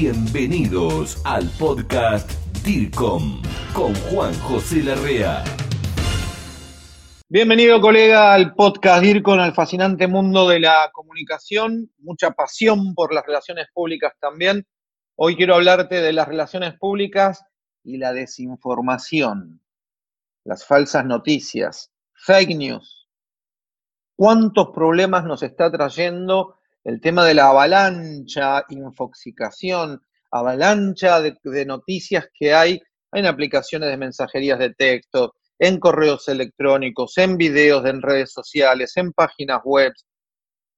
Bienvenidos al podcast DIRCOM con Juan José Larrea. Bienvenido colega al podcast DIRCOM, al fascinante mundo de la comunicación, mucha pasión por las relaciones públicas también. Hoy quiero hablarte de las relaciones públicas y la desinformación, las falsas noticias, fake news. ¿Cuántos problemas nos está trayendo el tema de la avalancha, infoxicación, avalancha de, noticias que hay en aplicaciones de mensajerías de texto, en correos electrónicos, en videos en redes sociales, en páginas web.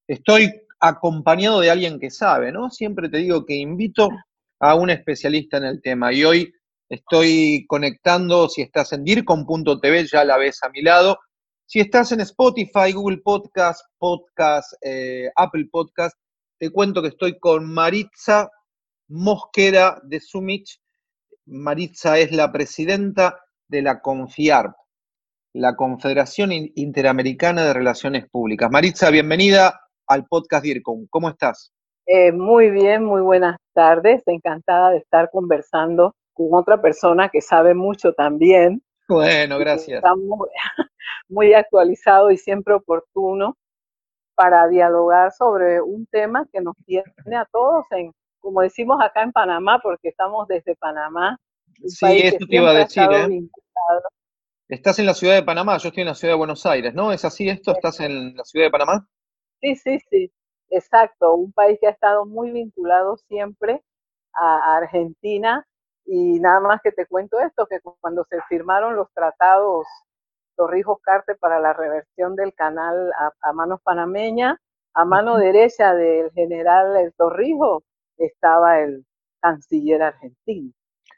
Estoy acompañado de alguien que sabe, ¿no? Siempre te digo que invito a un especialista en el tema y hoy estoy conectando, si estás en dircom.tv ya la ves a mi lado, si estás en Spotify, Google Podcast, Podcast, eh, Apple Podcast, te cuento que estoy con Maritza Mosquera de Sumich. Maritza es la presidenta de la CONFIARP, la Confederación Interamericana de Relaciones Públicas. Maritza, bienvenida al podcast DIRCOM. ¿Cómo estás? Eh, muy bien, muy buenas tardes. Encantada de estar conversando con otra persona que sabe mucho también. Bueno, gracias. Está muy actualizado y siempre oportuno para dialogar sobre un tema que nos tiene a todos en, como decimos acá en Panamá, porque estamos desde Panamá. Sí, eso te iba a decir. ¿eh? Estás en la ciudad de Panamá, yo estoy en la ciudad de Buenos Aires, ¿no? ¿Es así esto? ¿Estás en la ciudad de Panamá? Sí, sí, sí, exacto. Un país que ha estado muy vinculado siempre a Argentina. Y nada más que te cuento esto, que cuando se firmaron los tratados Torrijos Carte para la reversión del canal a, manos panameña. A mano derecha del general el Torrijos estaba el canciller argentino.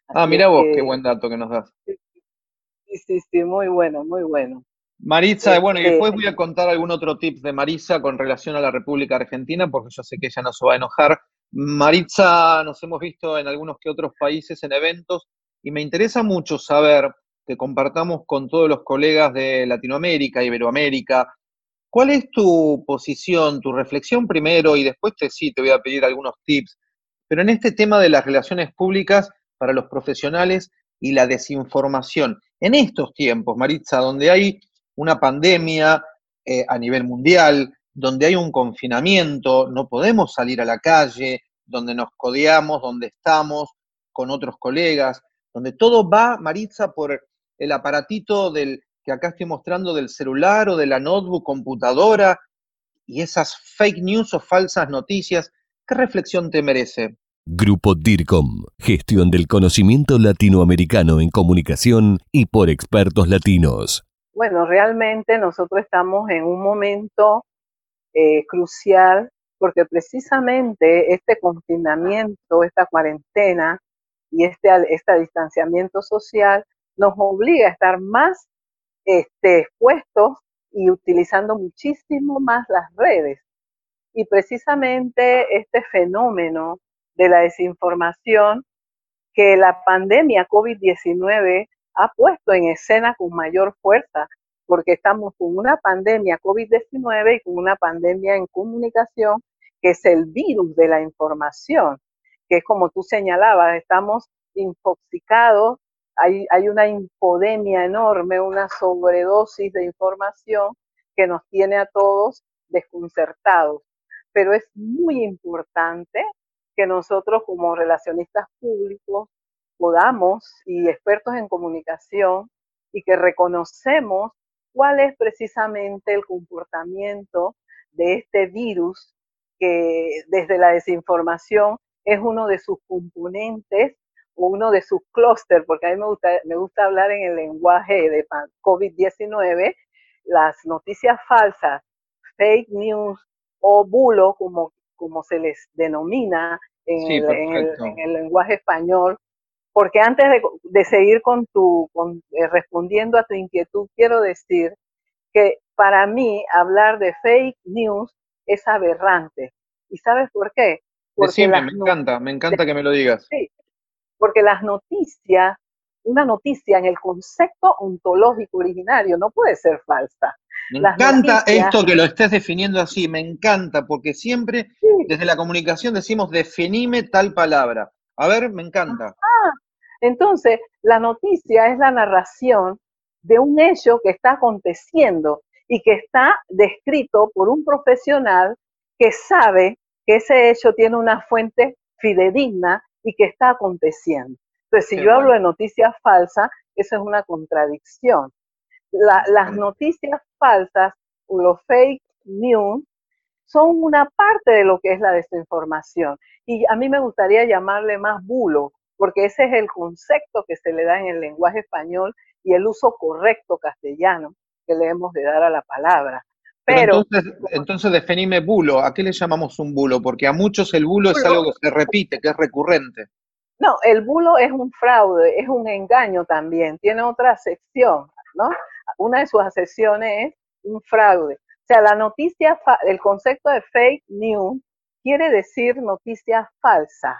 ah, mira vos, qué buen dato que nos das. Sí, sí, sí, muy bueno, muy bueno. Maritza, bueno, y después voy a contar algún otro tip de Marisa con relación a la República Argentina, porque yo sé que ella no se va a enojar. Maritza, nos hemos visto en algunos que otros países en eventos, y me interesa mucho saber que compartamos con todos los colegas de Latinoamérica, Iberoamérica. ¿Cuál es tu posición, tu reflexión primero y después te, sí te voy a pedir algunos tips, pero en este tema de las relaciones públicas para los profesionales y la desinformación? En estos tiempos, Maritza, donde hay una pandemia eh, a nivel mundial, donde hay un confinamiento, no podemos salir a la calle, donde nos codeamos, donde estamos con otros colegas, donde todo va, Maritza, por el aparatito del, que acá estoy mostrando del celular o de la notebook, computadora, y esas fake news o falsas noticias, ¿qué reflexión te merece? Grupo DIRCOM, gestión del conocimiento latinoamericano en comunicación y por expertos latinos. Bueno, realmente nosotros estamos en un momento eh, crucial porque precisamente este confinamiento, esta cuarentena y este, este distanciamiento social nos obliga a estar más este, expuestos y utilizando muchísimo más las redes. Y precisamente este fenómeno de la desinformación que la pandemia COVID-19 ha puesto en escena con mayor fuerza, porque estamos con una pandemia COVID-19 y con una pandemia en comunicación, que es el virus de la información, que es como tú señalabas, estamos intoxicados hay, una infodemia enorme, una sobredosis de información que nos tiene a todos desconcertados. Pero es muy importante que nosotros como relacionistas públicos podamos y expertos en comunicación y que reconocemos cuál es precisamente el comportamiento de este virus que desde la desinformación es uno de sus componentes uno de sus clústeres, porque a mí me gusta, me gusta hablar en el lenguaje de COVID-19, las noticias falsas, fake news o bulo, como, como se les denomina en, el, lenguaje español. Porque antes de, seguir con tu, eh, respondiendo a tu inquietud, quiero decir que para mí hablar de fake news es aberrante. ¿Y sabes por qué? Porque me encanta, me encanta que me lo digas. Sí, porque las noticias, una noticia en el concepto ontológico originario no puede ser falsa. Me encanta esto que lo estés definiendo así, me encanta, porque siempre desde la comunicación decimos definime tal palabra. A ver, me encanta. Ah, entonces, la noticia es la narración de un hecho que está aconteciendo y que está descrito por un profesional que sabe que ese hecho tiene una fuente fidedigna y que está aconteciendo. Entonces, si yo hablo de noticias falsas, eso es una contradicción. las noticias falsas, los fake news, son una parte de lo que es la desinformación. Y a mí me gustaría llamarle más bulo, porque ese es el concepto que se le da en el lenguaje español y el uso correcto castellano que le hemos de dar a la palabra. Pero, entonces, entonces definime bulo. ¿A qué le llamamos un bulo? Porque a muchos el bulo, es algo que se repite, que es recurrente. No, el bulo es un fraude, es un engaño también. Tiene otra acepción, ¿no? Una de sus acepciones es un fraude. O sea, la noticia, el concepto de fake news quiere decir noticia falsa.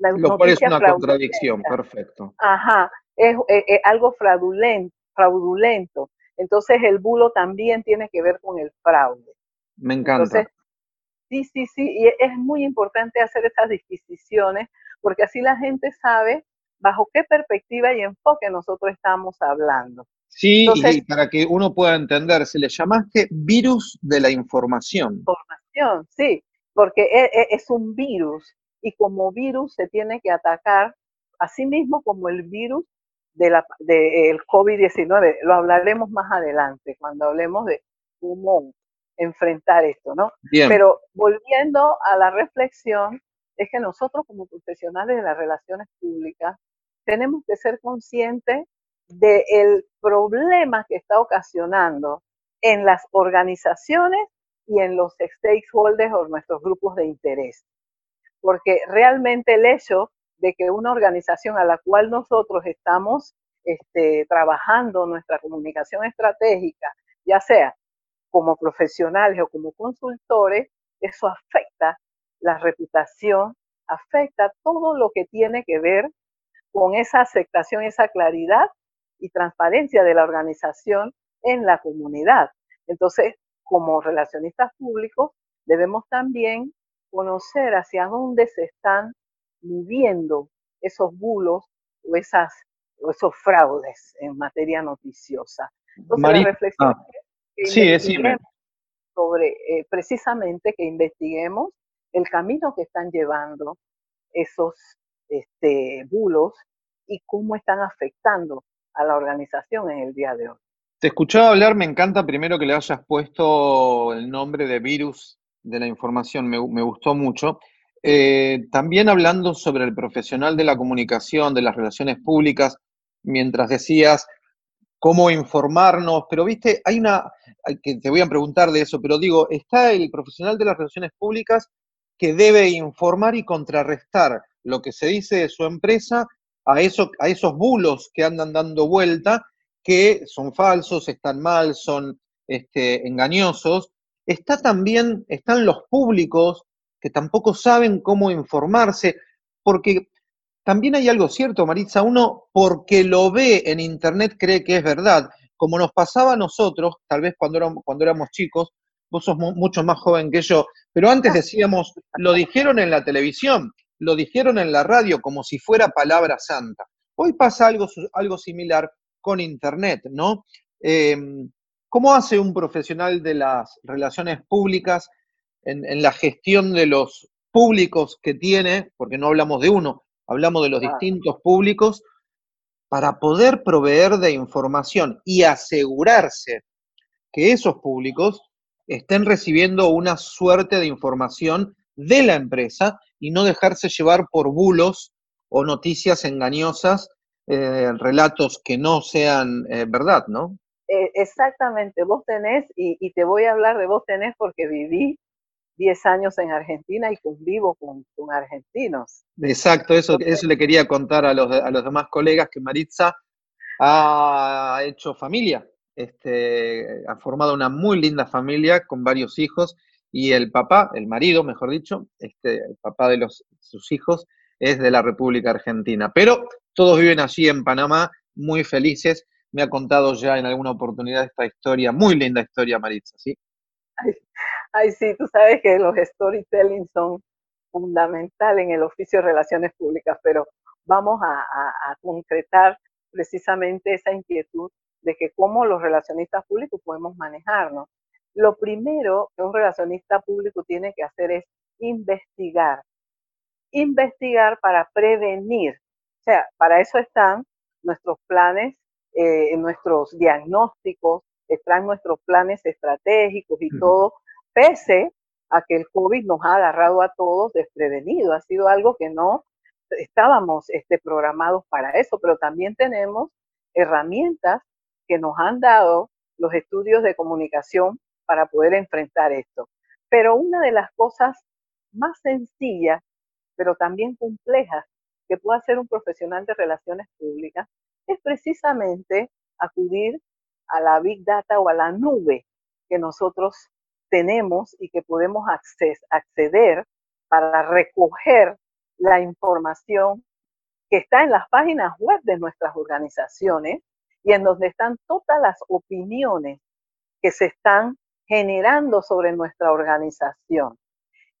Lo cual es una contradicción, perfecto. Ajá, es, algo fraudulento, fraudulento. Entonces el bulo también tiene que ver con el fraude. Me encanta. sí, sí, sí, y es muy importante hacer estas disquisiciones porque así la gente sabe bajo qué perspectiva y enfoque nosotros estamos hablando. Sí, y para que uno pueda entender, se le llamaste virus de la información. Información, sí, porque e, e, es un virus y como virus se tiene que atacar, así mismo como el virus del de COVID-19. Lo hablaremos más adelante cuando hablemos de cómo enfrentar esto, ¿no? Pero volviendo a la reflexión, es que nosotros como profesionales de las relaciones públicas tenemos que ser conscientes del problema que está ocasionando en las organizaciones y en los stakeholders o nuestros grupos de interés porque realmente el hecho de que una organización a la cual nosotros estamos este, trabajando nuestra comunicación estratégica, ya sea como profesionales o como consultores, eso afecta la reputación, afecta todo lo que tiene que ver con esa aceptación, esa claridad y transparencia de la organización en la comunidad. Entonces, como relacionistas públicos, debemos también conocer hacia dónde se están moviendo esos bulos o, esas, esos fraudes en materia noticiosa. Entonces, la reflexión ah, es sobre eh, precisamente que investiguemos el camino que están llevando esos este, bulos y cómo están afectando a la organización en el día de hoy. Te escuchaba hablar, me encanta primero que le hayas puesto el nombre de virus de la información, me, gustó mucho. Eh, también hablando sobre el profesional de la comunicación, de las relaciones públicas, mientras decías cómo informarnos, pero viste, hay una, que te voy a preguntar de eso, pero digo, está el profesional de las relaciones públicas que debe informar y contrarrestar lo que se dice de su empresa a, eso, a esos bulos que andan dando vuelta, que son falsos, están mal, son este, engañosos, está también, están los públicos que tampoco saben cómo informarse, porque también hay algo cierto, Maritza, uno porque lo ve en internet cree que es verdad, como nos pasaba a nosotros, tal vez cuando éramos, cuando éramos chicos, vos sos mucho más joven que yo, pero antes decíamos, lo dijeron en la televisión, lo dijeron en la radio como si fuera palabra santa. Hoy pasa algo, algo similar con internet, ¿no? Em, ¿Cómo hace un profesional de las relaciones públicas en, la gestión de los públicos que tiene, porque no hablamos de uno, hablamos de los distintos públicos, para poder proveer de información y asegurarse que esos públicos estén recibiendo una suerte de información de la empresa y no dejarse llevar por bulos o noticias engañosas, eh, relatos que no sean eh, verdad, ¿no? Eh, exactamente, vos tenés, y, te voy a hablar de vos tenés porque viví 10 años en Argentina y convivo con, argentinos. Exacto, eso, eso le quería contar a los, a los demás colegas que Maritza ha hecho familia, este, ha formado una muy linda familia con varios hijos y el papá, el marido, mejor dicho, este, el papá de los, sus hijos es de la República Argentina. Pero todos viven allí en Panamá, muy felices me ha contado ya en alguna oportunidad esta historia, muy linda historia, Maritza, ¿sí? Ay, sí, tú sabes que los storytelling son fundamental en el oficio de relaciones públicas, pero vamos a, concretar precisamente esa inquietud de que cómo los relacionistas públicos podemos manejarnos. Lo primero que un relacionista público tiene que hacer es investigar. Investigar para prevenir. O sea, para eso están nuestros planes, eh, nuestros diagnósticos, están nuestros planes estratégicos y todo, pese a que el COVID nos ha agarrado a todos desprevenidos. Ha sido algo que no estábamos este, programados para eso, pero también tenemos herramientas que nos han dado los estudios de comunicación para poder enfrentar esto. Pero una de las cosas más sencillas, pero también complejas, que puede hacer un profesional de relaciones públicas es precisamente acudir a la Big Data o a la nube que nosotros tenemos y que podemos acceder para recoger la información que está en las páginas web de nuestras organizaciones y en donde están todas las opiniones que se están generando sobre nuestra organización.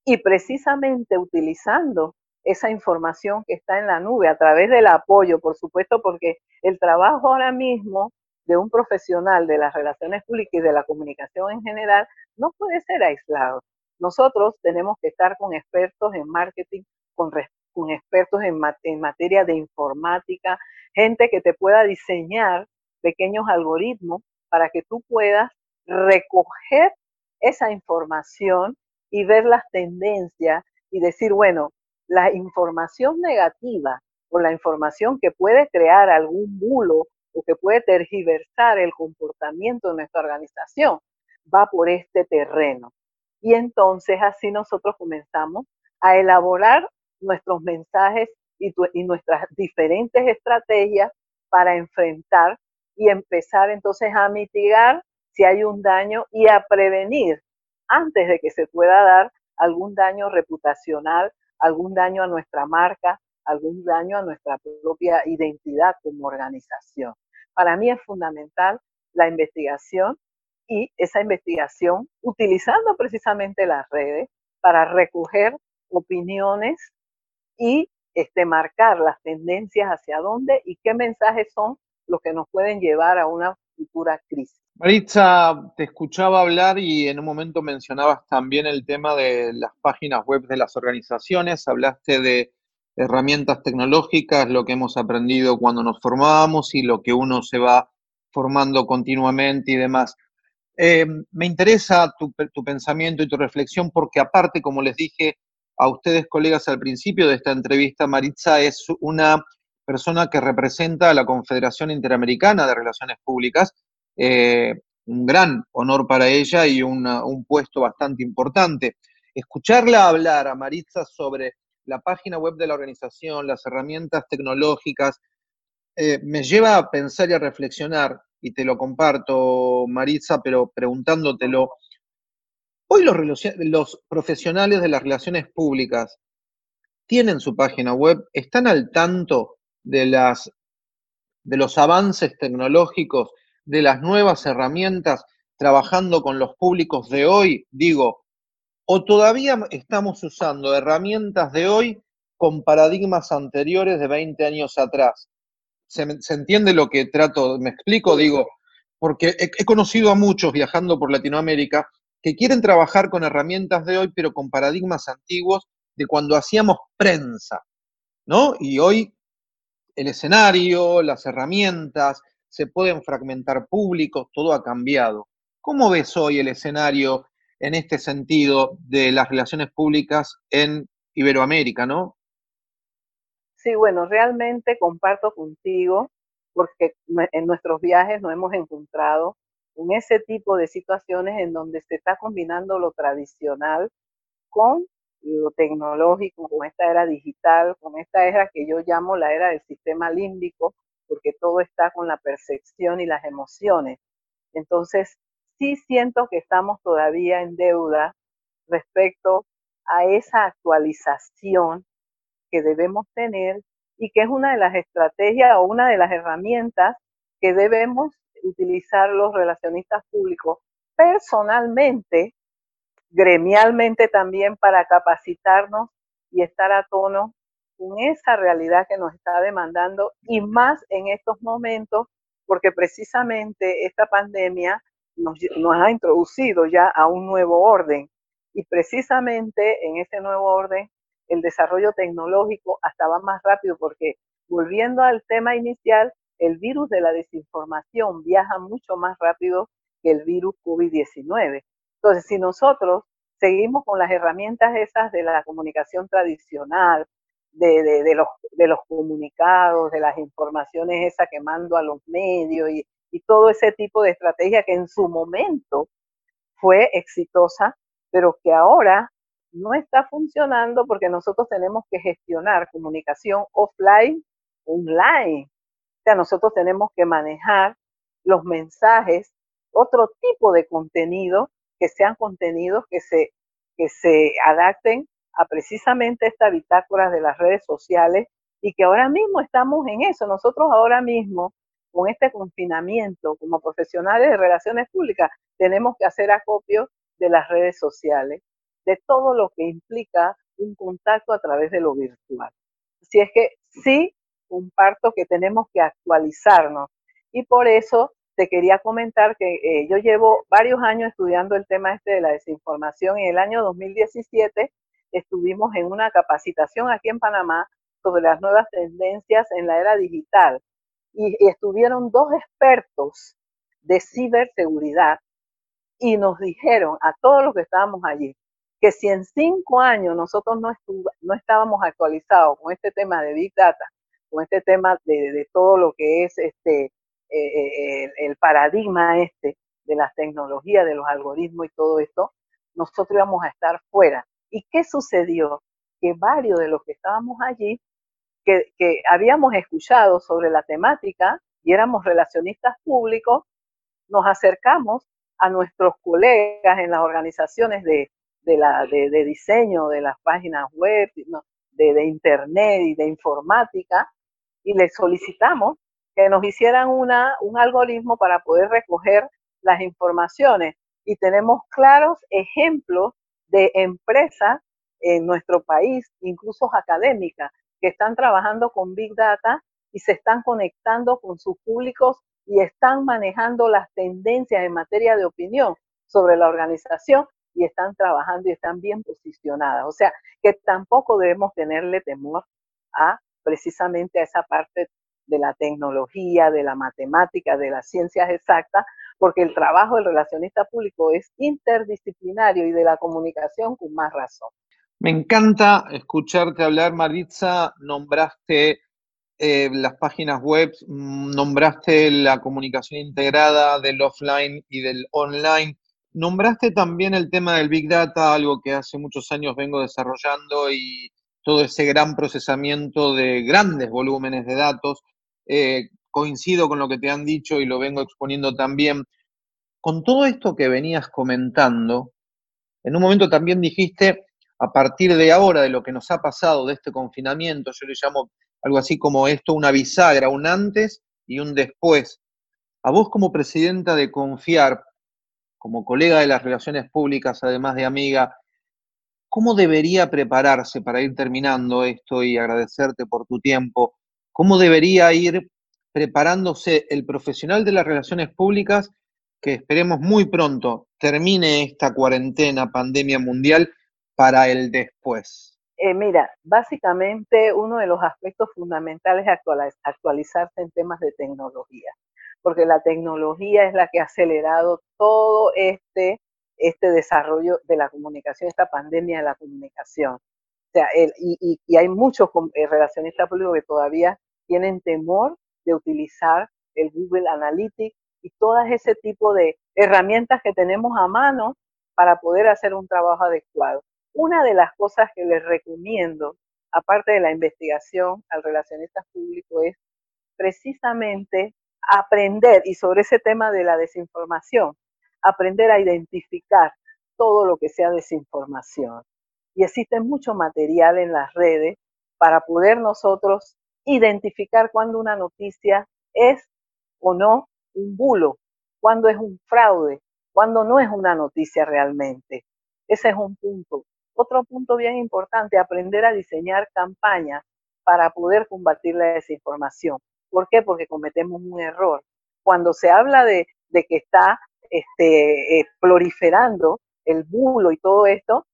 Y precisamente utilizando esa información que está en la nube a través del apoyo, por supuesto, porque el trabajo ahora mismo de un profesional de las relaciones públicas y de la comunicación en general no puede ser aislado. Nosotros tenemos que estar con expertos en marketing, con, con expertos en, en materia de informática, gente que te pueda diseñar pequeños algoritmos para que tú puedas recoger esa información y ver las tendencias y decir, bueno, la información negativa o la información que puede crear algún bulo o que puede tergiversar el comportamiento de nuestra organización va por este terreno. Y entonces así nosotros comenzamos a elaborar nuestros mensajes y, y, nuestras diferentes estrategias para enfrentar y empezar entonces a mitigar si hay un daño y a prevenir antes de que se pueda dar algún daño reputacional algún daño a nuestra marca, algún daño a nuestra propia identidad como organización. Para mí es fundamental la investigación y esa investigación utilizando precisamente las redes para recoger opiniones y este, marcar las tendencias hacia dónde y qué mensajes son los que nos pueden llevar a una futura crisis. Maritza, te escuchaba hablar y en un momento mencionabas también el tema de las páginas web de las organizaciones, hablaste de herramientas tecnológicas, lo que hemos aprendido cuando nos formamos y lo que uno se va formando continuamente y demás. Eh, me interesa tu, tu pensamiento y tu reflexión porque aparte, como les dije a ustedes, colegas, al principio de esta entrevista, Maritza es una persona que representa a la Confederación Interamericana de Relaciones Públicas eh, un gran honor para ella y un puesto bastante importante. Escucharla hablar a Maritza sobre la página web de la organización, las herramientas tecnológicas, eh, me lleva a pensar y a reflexionar, y te lo comparto, Maritza, pero preguntándotelo. Hoy los, los profesionales de las relaciones públicas tienen su página web, están al tanto de, las, de los avances tecnológicos de las nuevas herramientas trabajando con los públicos de hoy, digo, o todavía estamos usando herramientas de hoy con paradigmas anteriores de 20 años atrás. ¿Se, entiende lo que trato? ¿Me explico? Digo, porque he, conocido a muchos viajando por Latinoamérica que quieren trabajar con herramientas de hoy, pero con paradigmas antiguos de cuando hacíamos prensa, ¿no? Y hoy el escenario, las herramientas, se pueden fragmentar públicos, todo ha cambiado. ¿Cómo ves hoy el escenario en este sentido de las relaciones públicas en Iberoamérica, no? Sí, bueno, realmente comparto contigo porque en nuestros viajes nos hemos encontrado en ese tipo de situaciones en donde se está combinando lo tradicional con lo tecnológico, con esta era digital, con esta era que yo llamo la era del sistema límbico, porque todo está con la percepción y las emociones. Entonces, sí siento que estamos todavía en deuda respecto a esa actualización que debemos tener y que es una de las estrategias o una de las herramientas que debemos utilizar los relacionistas públicos personalmente, gremialmente también para capacitarnos y estar a tono con esa realidad que nos está demandando y más en estos momentos, porque precisamente esta pandemia nos, ha introducido ya a un nuevo orden y precisamente en ese nuevo orden el desarrollo tecnológico hasta va más rápido porque volviendo al tema inicial, el virus de la desinformación viaja mucho más rápido que el virus COVID-19. Entonces, si nosotros seguimos con las herramientas esas de la comunicación tradicional, de, los, comunicados, de las informaciones esas que mando a los medios y, y todo ese tipo de estrategia que en su momento fue exitosa, pero que ahora no está funcionando porque nosotros tenemos que gestionar comunicación offline, online. O sea, nosotros tenemos que manejar los mensajes, otro tipo de contenido, que sean contenidos que se, que se adapten a precisamente esta bitácora de las redes sociales y que ahora mismo estamos en eso. Nosotros ahora mismo, con este confinamiento, como profesionales de relaciones públicas, tenemos que hacer acopio de las redes sociales, de todo lo que implica un contacto a través de lo virtual. Si es que sí comparto que tenemos que actualizarnos y por eso te quería comentar que eh, yo llevo varios años estudiando el tema este de la desinformación. En el año 2017 estuvimos en una capacitación aquí en Panamá sobre las nuevas tendencias en la era digital y estuvieron dos expertos de ciberseguridad y nos dijeron a todos los que estábamos allí que si en cinco años nosotros no, no estábamos actualizados con este tema de Big Data, con este tema de, todo lo que es este, eh, eh, el, paradigma este de las tecnologías, de los algoritmos y todo esto, nosotros íbamos a estar fuera. ¿Y qué sucedió? Que varios de los que estábamos allí, que, habíamos escuchado sobre la temática y éramos relacionistas públicos, nos acercamos a nuestros colegas en las organizaciones de, de, diseño de las páginas web, de, de, internet y de informática, y les solicitamos que nos hicieran una, un algoritmo para poder recoger las informaciones. Y tenemos claros ejemplos de empresas en nuestro país, incluso académicas, que están trabajando con Big Data y se están conectando con sus públicos y están manejando las tendencias en materia de opinión sobre la organización y están trabajando y están bien posicionadas. O sea, que tampoco debemos tenerle temor a precisamente a esa parte de la tecnología, de la matemática, de las ciencias exactas, porque el trabajo del relacionista público es interdisciplinario y de la comunicación con más razón. Me encanta escucharte hablar, Maritza. Nombraste eh, las páginas web, mm, nombraste la comunicación integrada del offline y del online, nombraste también el tema del Big Data, algo que hace muchos años vengo desarrollando y todo ese gran procesamiento de grandes volúmenes de datos. Eh, coincido con lo que te han dicho y lo vengo exponiendo también. Con todo esto que venías comentando, en un momento también dijiste, a partir de ahora, de lo que nos ha pasado, de este confinamiento, yo le llamo algo así como esto, una bisagra, un antes y un después. A vos como presidenta de Confiar, como colega de las relaciones públicas, además de amiga, ¿cómo debería prepararse para ir terminando esto y agradecerte por tu tiempo? ¿Cómo debería ir preparándose el profesional de las relaciones públicas que esperemos muy pronto termine esta cuarentena, pandemia mundial, para el después? Eh, mira, básicamente uno de los aspectos fundamentales es actualizarse en temas de tecnología, porque la tecnología es la que ha acelerado todo este, este desarrollo de la comunicación, esta pandemia de la comunicación. O sea, y, hay muchos eh, relacionistas públicos que todavía tienen temor de utilizar el Google Analytics y todo ese tipo de herramientas que tenemos a mano para poder hacer un trabajo adecuado. Una de las cosas que les recomiendo, aparte de la investigación al relacionista público, es precisamente aprender, y sobre ese tema de la desinformación, aprender a identificar todo lo que sea desinformación. Y existe mucho material en las redes para poder nosotros identificar cuando una noticia es o no un bulo, cuando es un fraude, cuando no es una noticia realmente. Ese es un punto otro punto bien importante, aprender a diseñar campañas para poder combatir la desinformación. ¿Por qué? Porque cometemos un error. Cuando se habla de, que está este, eh, proliferando el bulo y todo esto,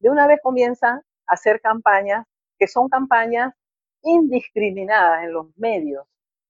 de una vez comienzan a hacer campañas que son campañas indiscriminadas en los medios,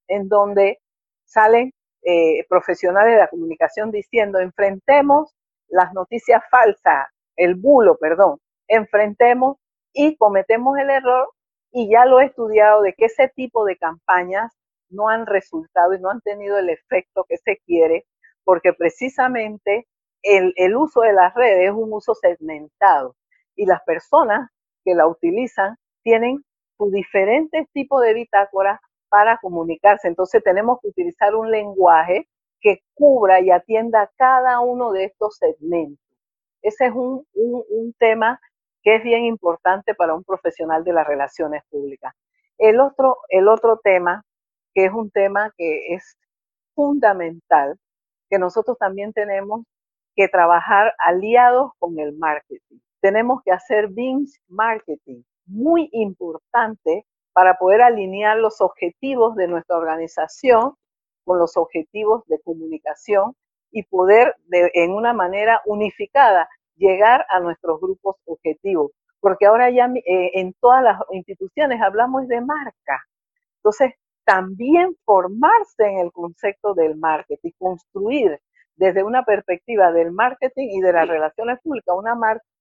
en donde salen eh, profesionales de la comunicación diciendo, enfrentemos las noticias falsas, el bulo, perdón, enfrentemos y cometemos el error y ya lo he estudiado de que ese tipo de campañas no han resultado y no han tenido el efecto que se quiere, porque precisamente el, el uso de las redes es un uso segmentado y las personas que la utilizan tienen sus diferentes tipos de bitácoras para comunicarse. Entonces tenemos que utilizar un lenguaje que cubra y atienda cada uno de estos segmentos. Ese es un, un, tema que es bien importante para un profesional de las relaciones públicas. El otro, el otro tema, que es un tema que es fundamental, que nosotros también tenemos que trabajar aliados con el marketing. Tenemos que hacer binge marketing, muy importante para poder alinear los objetivos de nuestra organización con los objetivos de comunicación y poder de, en una manera unificada llegar a nuestros grupos objetivos. Porque ahora ya eh, en todas las instituciones hablamos de marca. Entonces, también formarse en el concepto del marketing, construir desde una perspectiva del marketing y de las relaciones públicas una,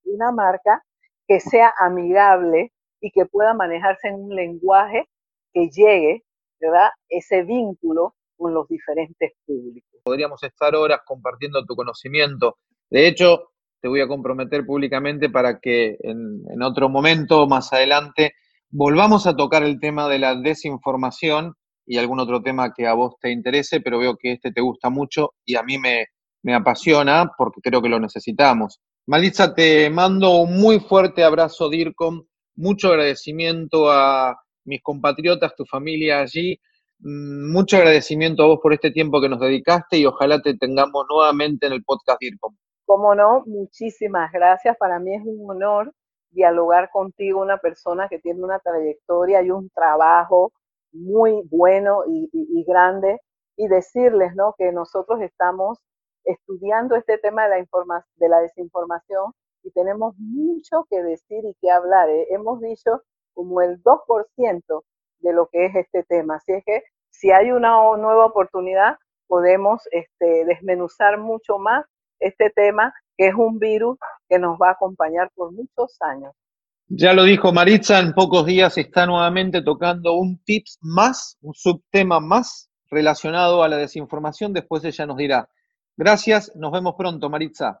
una marca que sea amigable y que pueda manejarse en un lenguaje que llegue, ¿verdad? Ese vínculo con los diferentes públicos. Podríamos estar horas compartiendo tu conocimiento. De hecho, te voy a comprometer públicamente para que en, otro momento, más adelante, volvamos a tocar el tema de la desinformación y algún otro tema que a vos te interese, pero veo que este te gusta mucho y a mí me, me apasiona porque creo que lo necesitamos. Malitza, te mando un muy fuerte abrazo, DIRCOM, mucho agradecimiento a mis compatriotas, tu familia allí, mm, mucho agradecimiento a vos por este tiempo que nos dedicaste y ojalá te tengamos nuevamente en el podcast DIRCOM. Como no, muchísimas gracias. Para mí es un honor dialogar contigo, una persona que tiene una trayectoria y un trabajo muy bueno y, grande, y decirles ¿no? que nosotros estamos estudiando este tema de la, de la desinformación y tenemos mucho que decir y que hablar. ¿eh? Hemos dicho como el 2% de lo que es este tema. Así es que si hay una nueva oportunidad, podemos este, desmenuzar mucho más este tema, que es un virus que nos va a acompañar por muchos años. Ya lo dijo Maritza, en pocos días está nuevamente tocando un tips más, un subtema más relacionado a la desinformación. Después ella nos dirá. Gracias, nos vemos pronto, Maritza.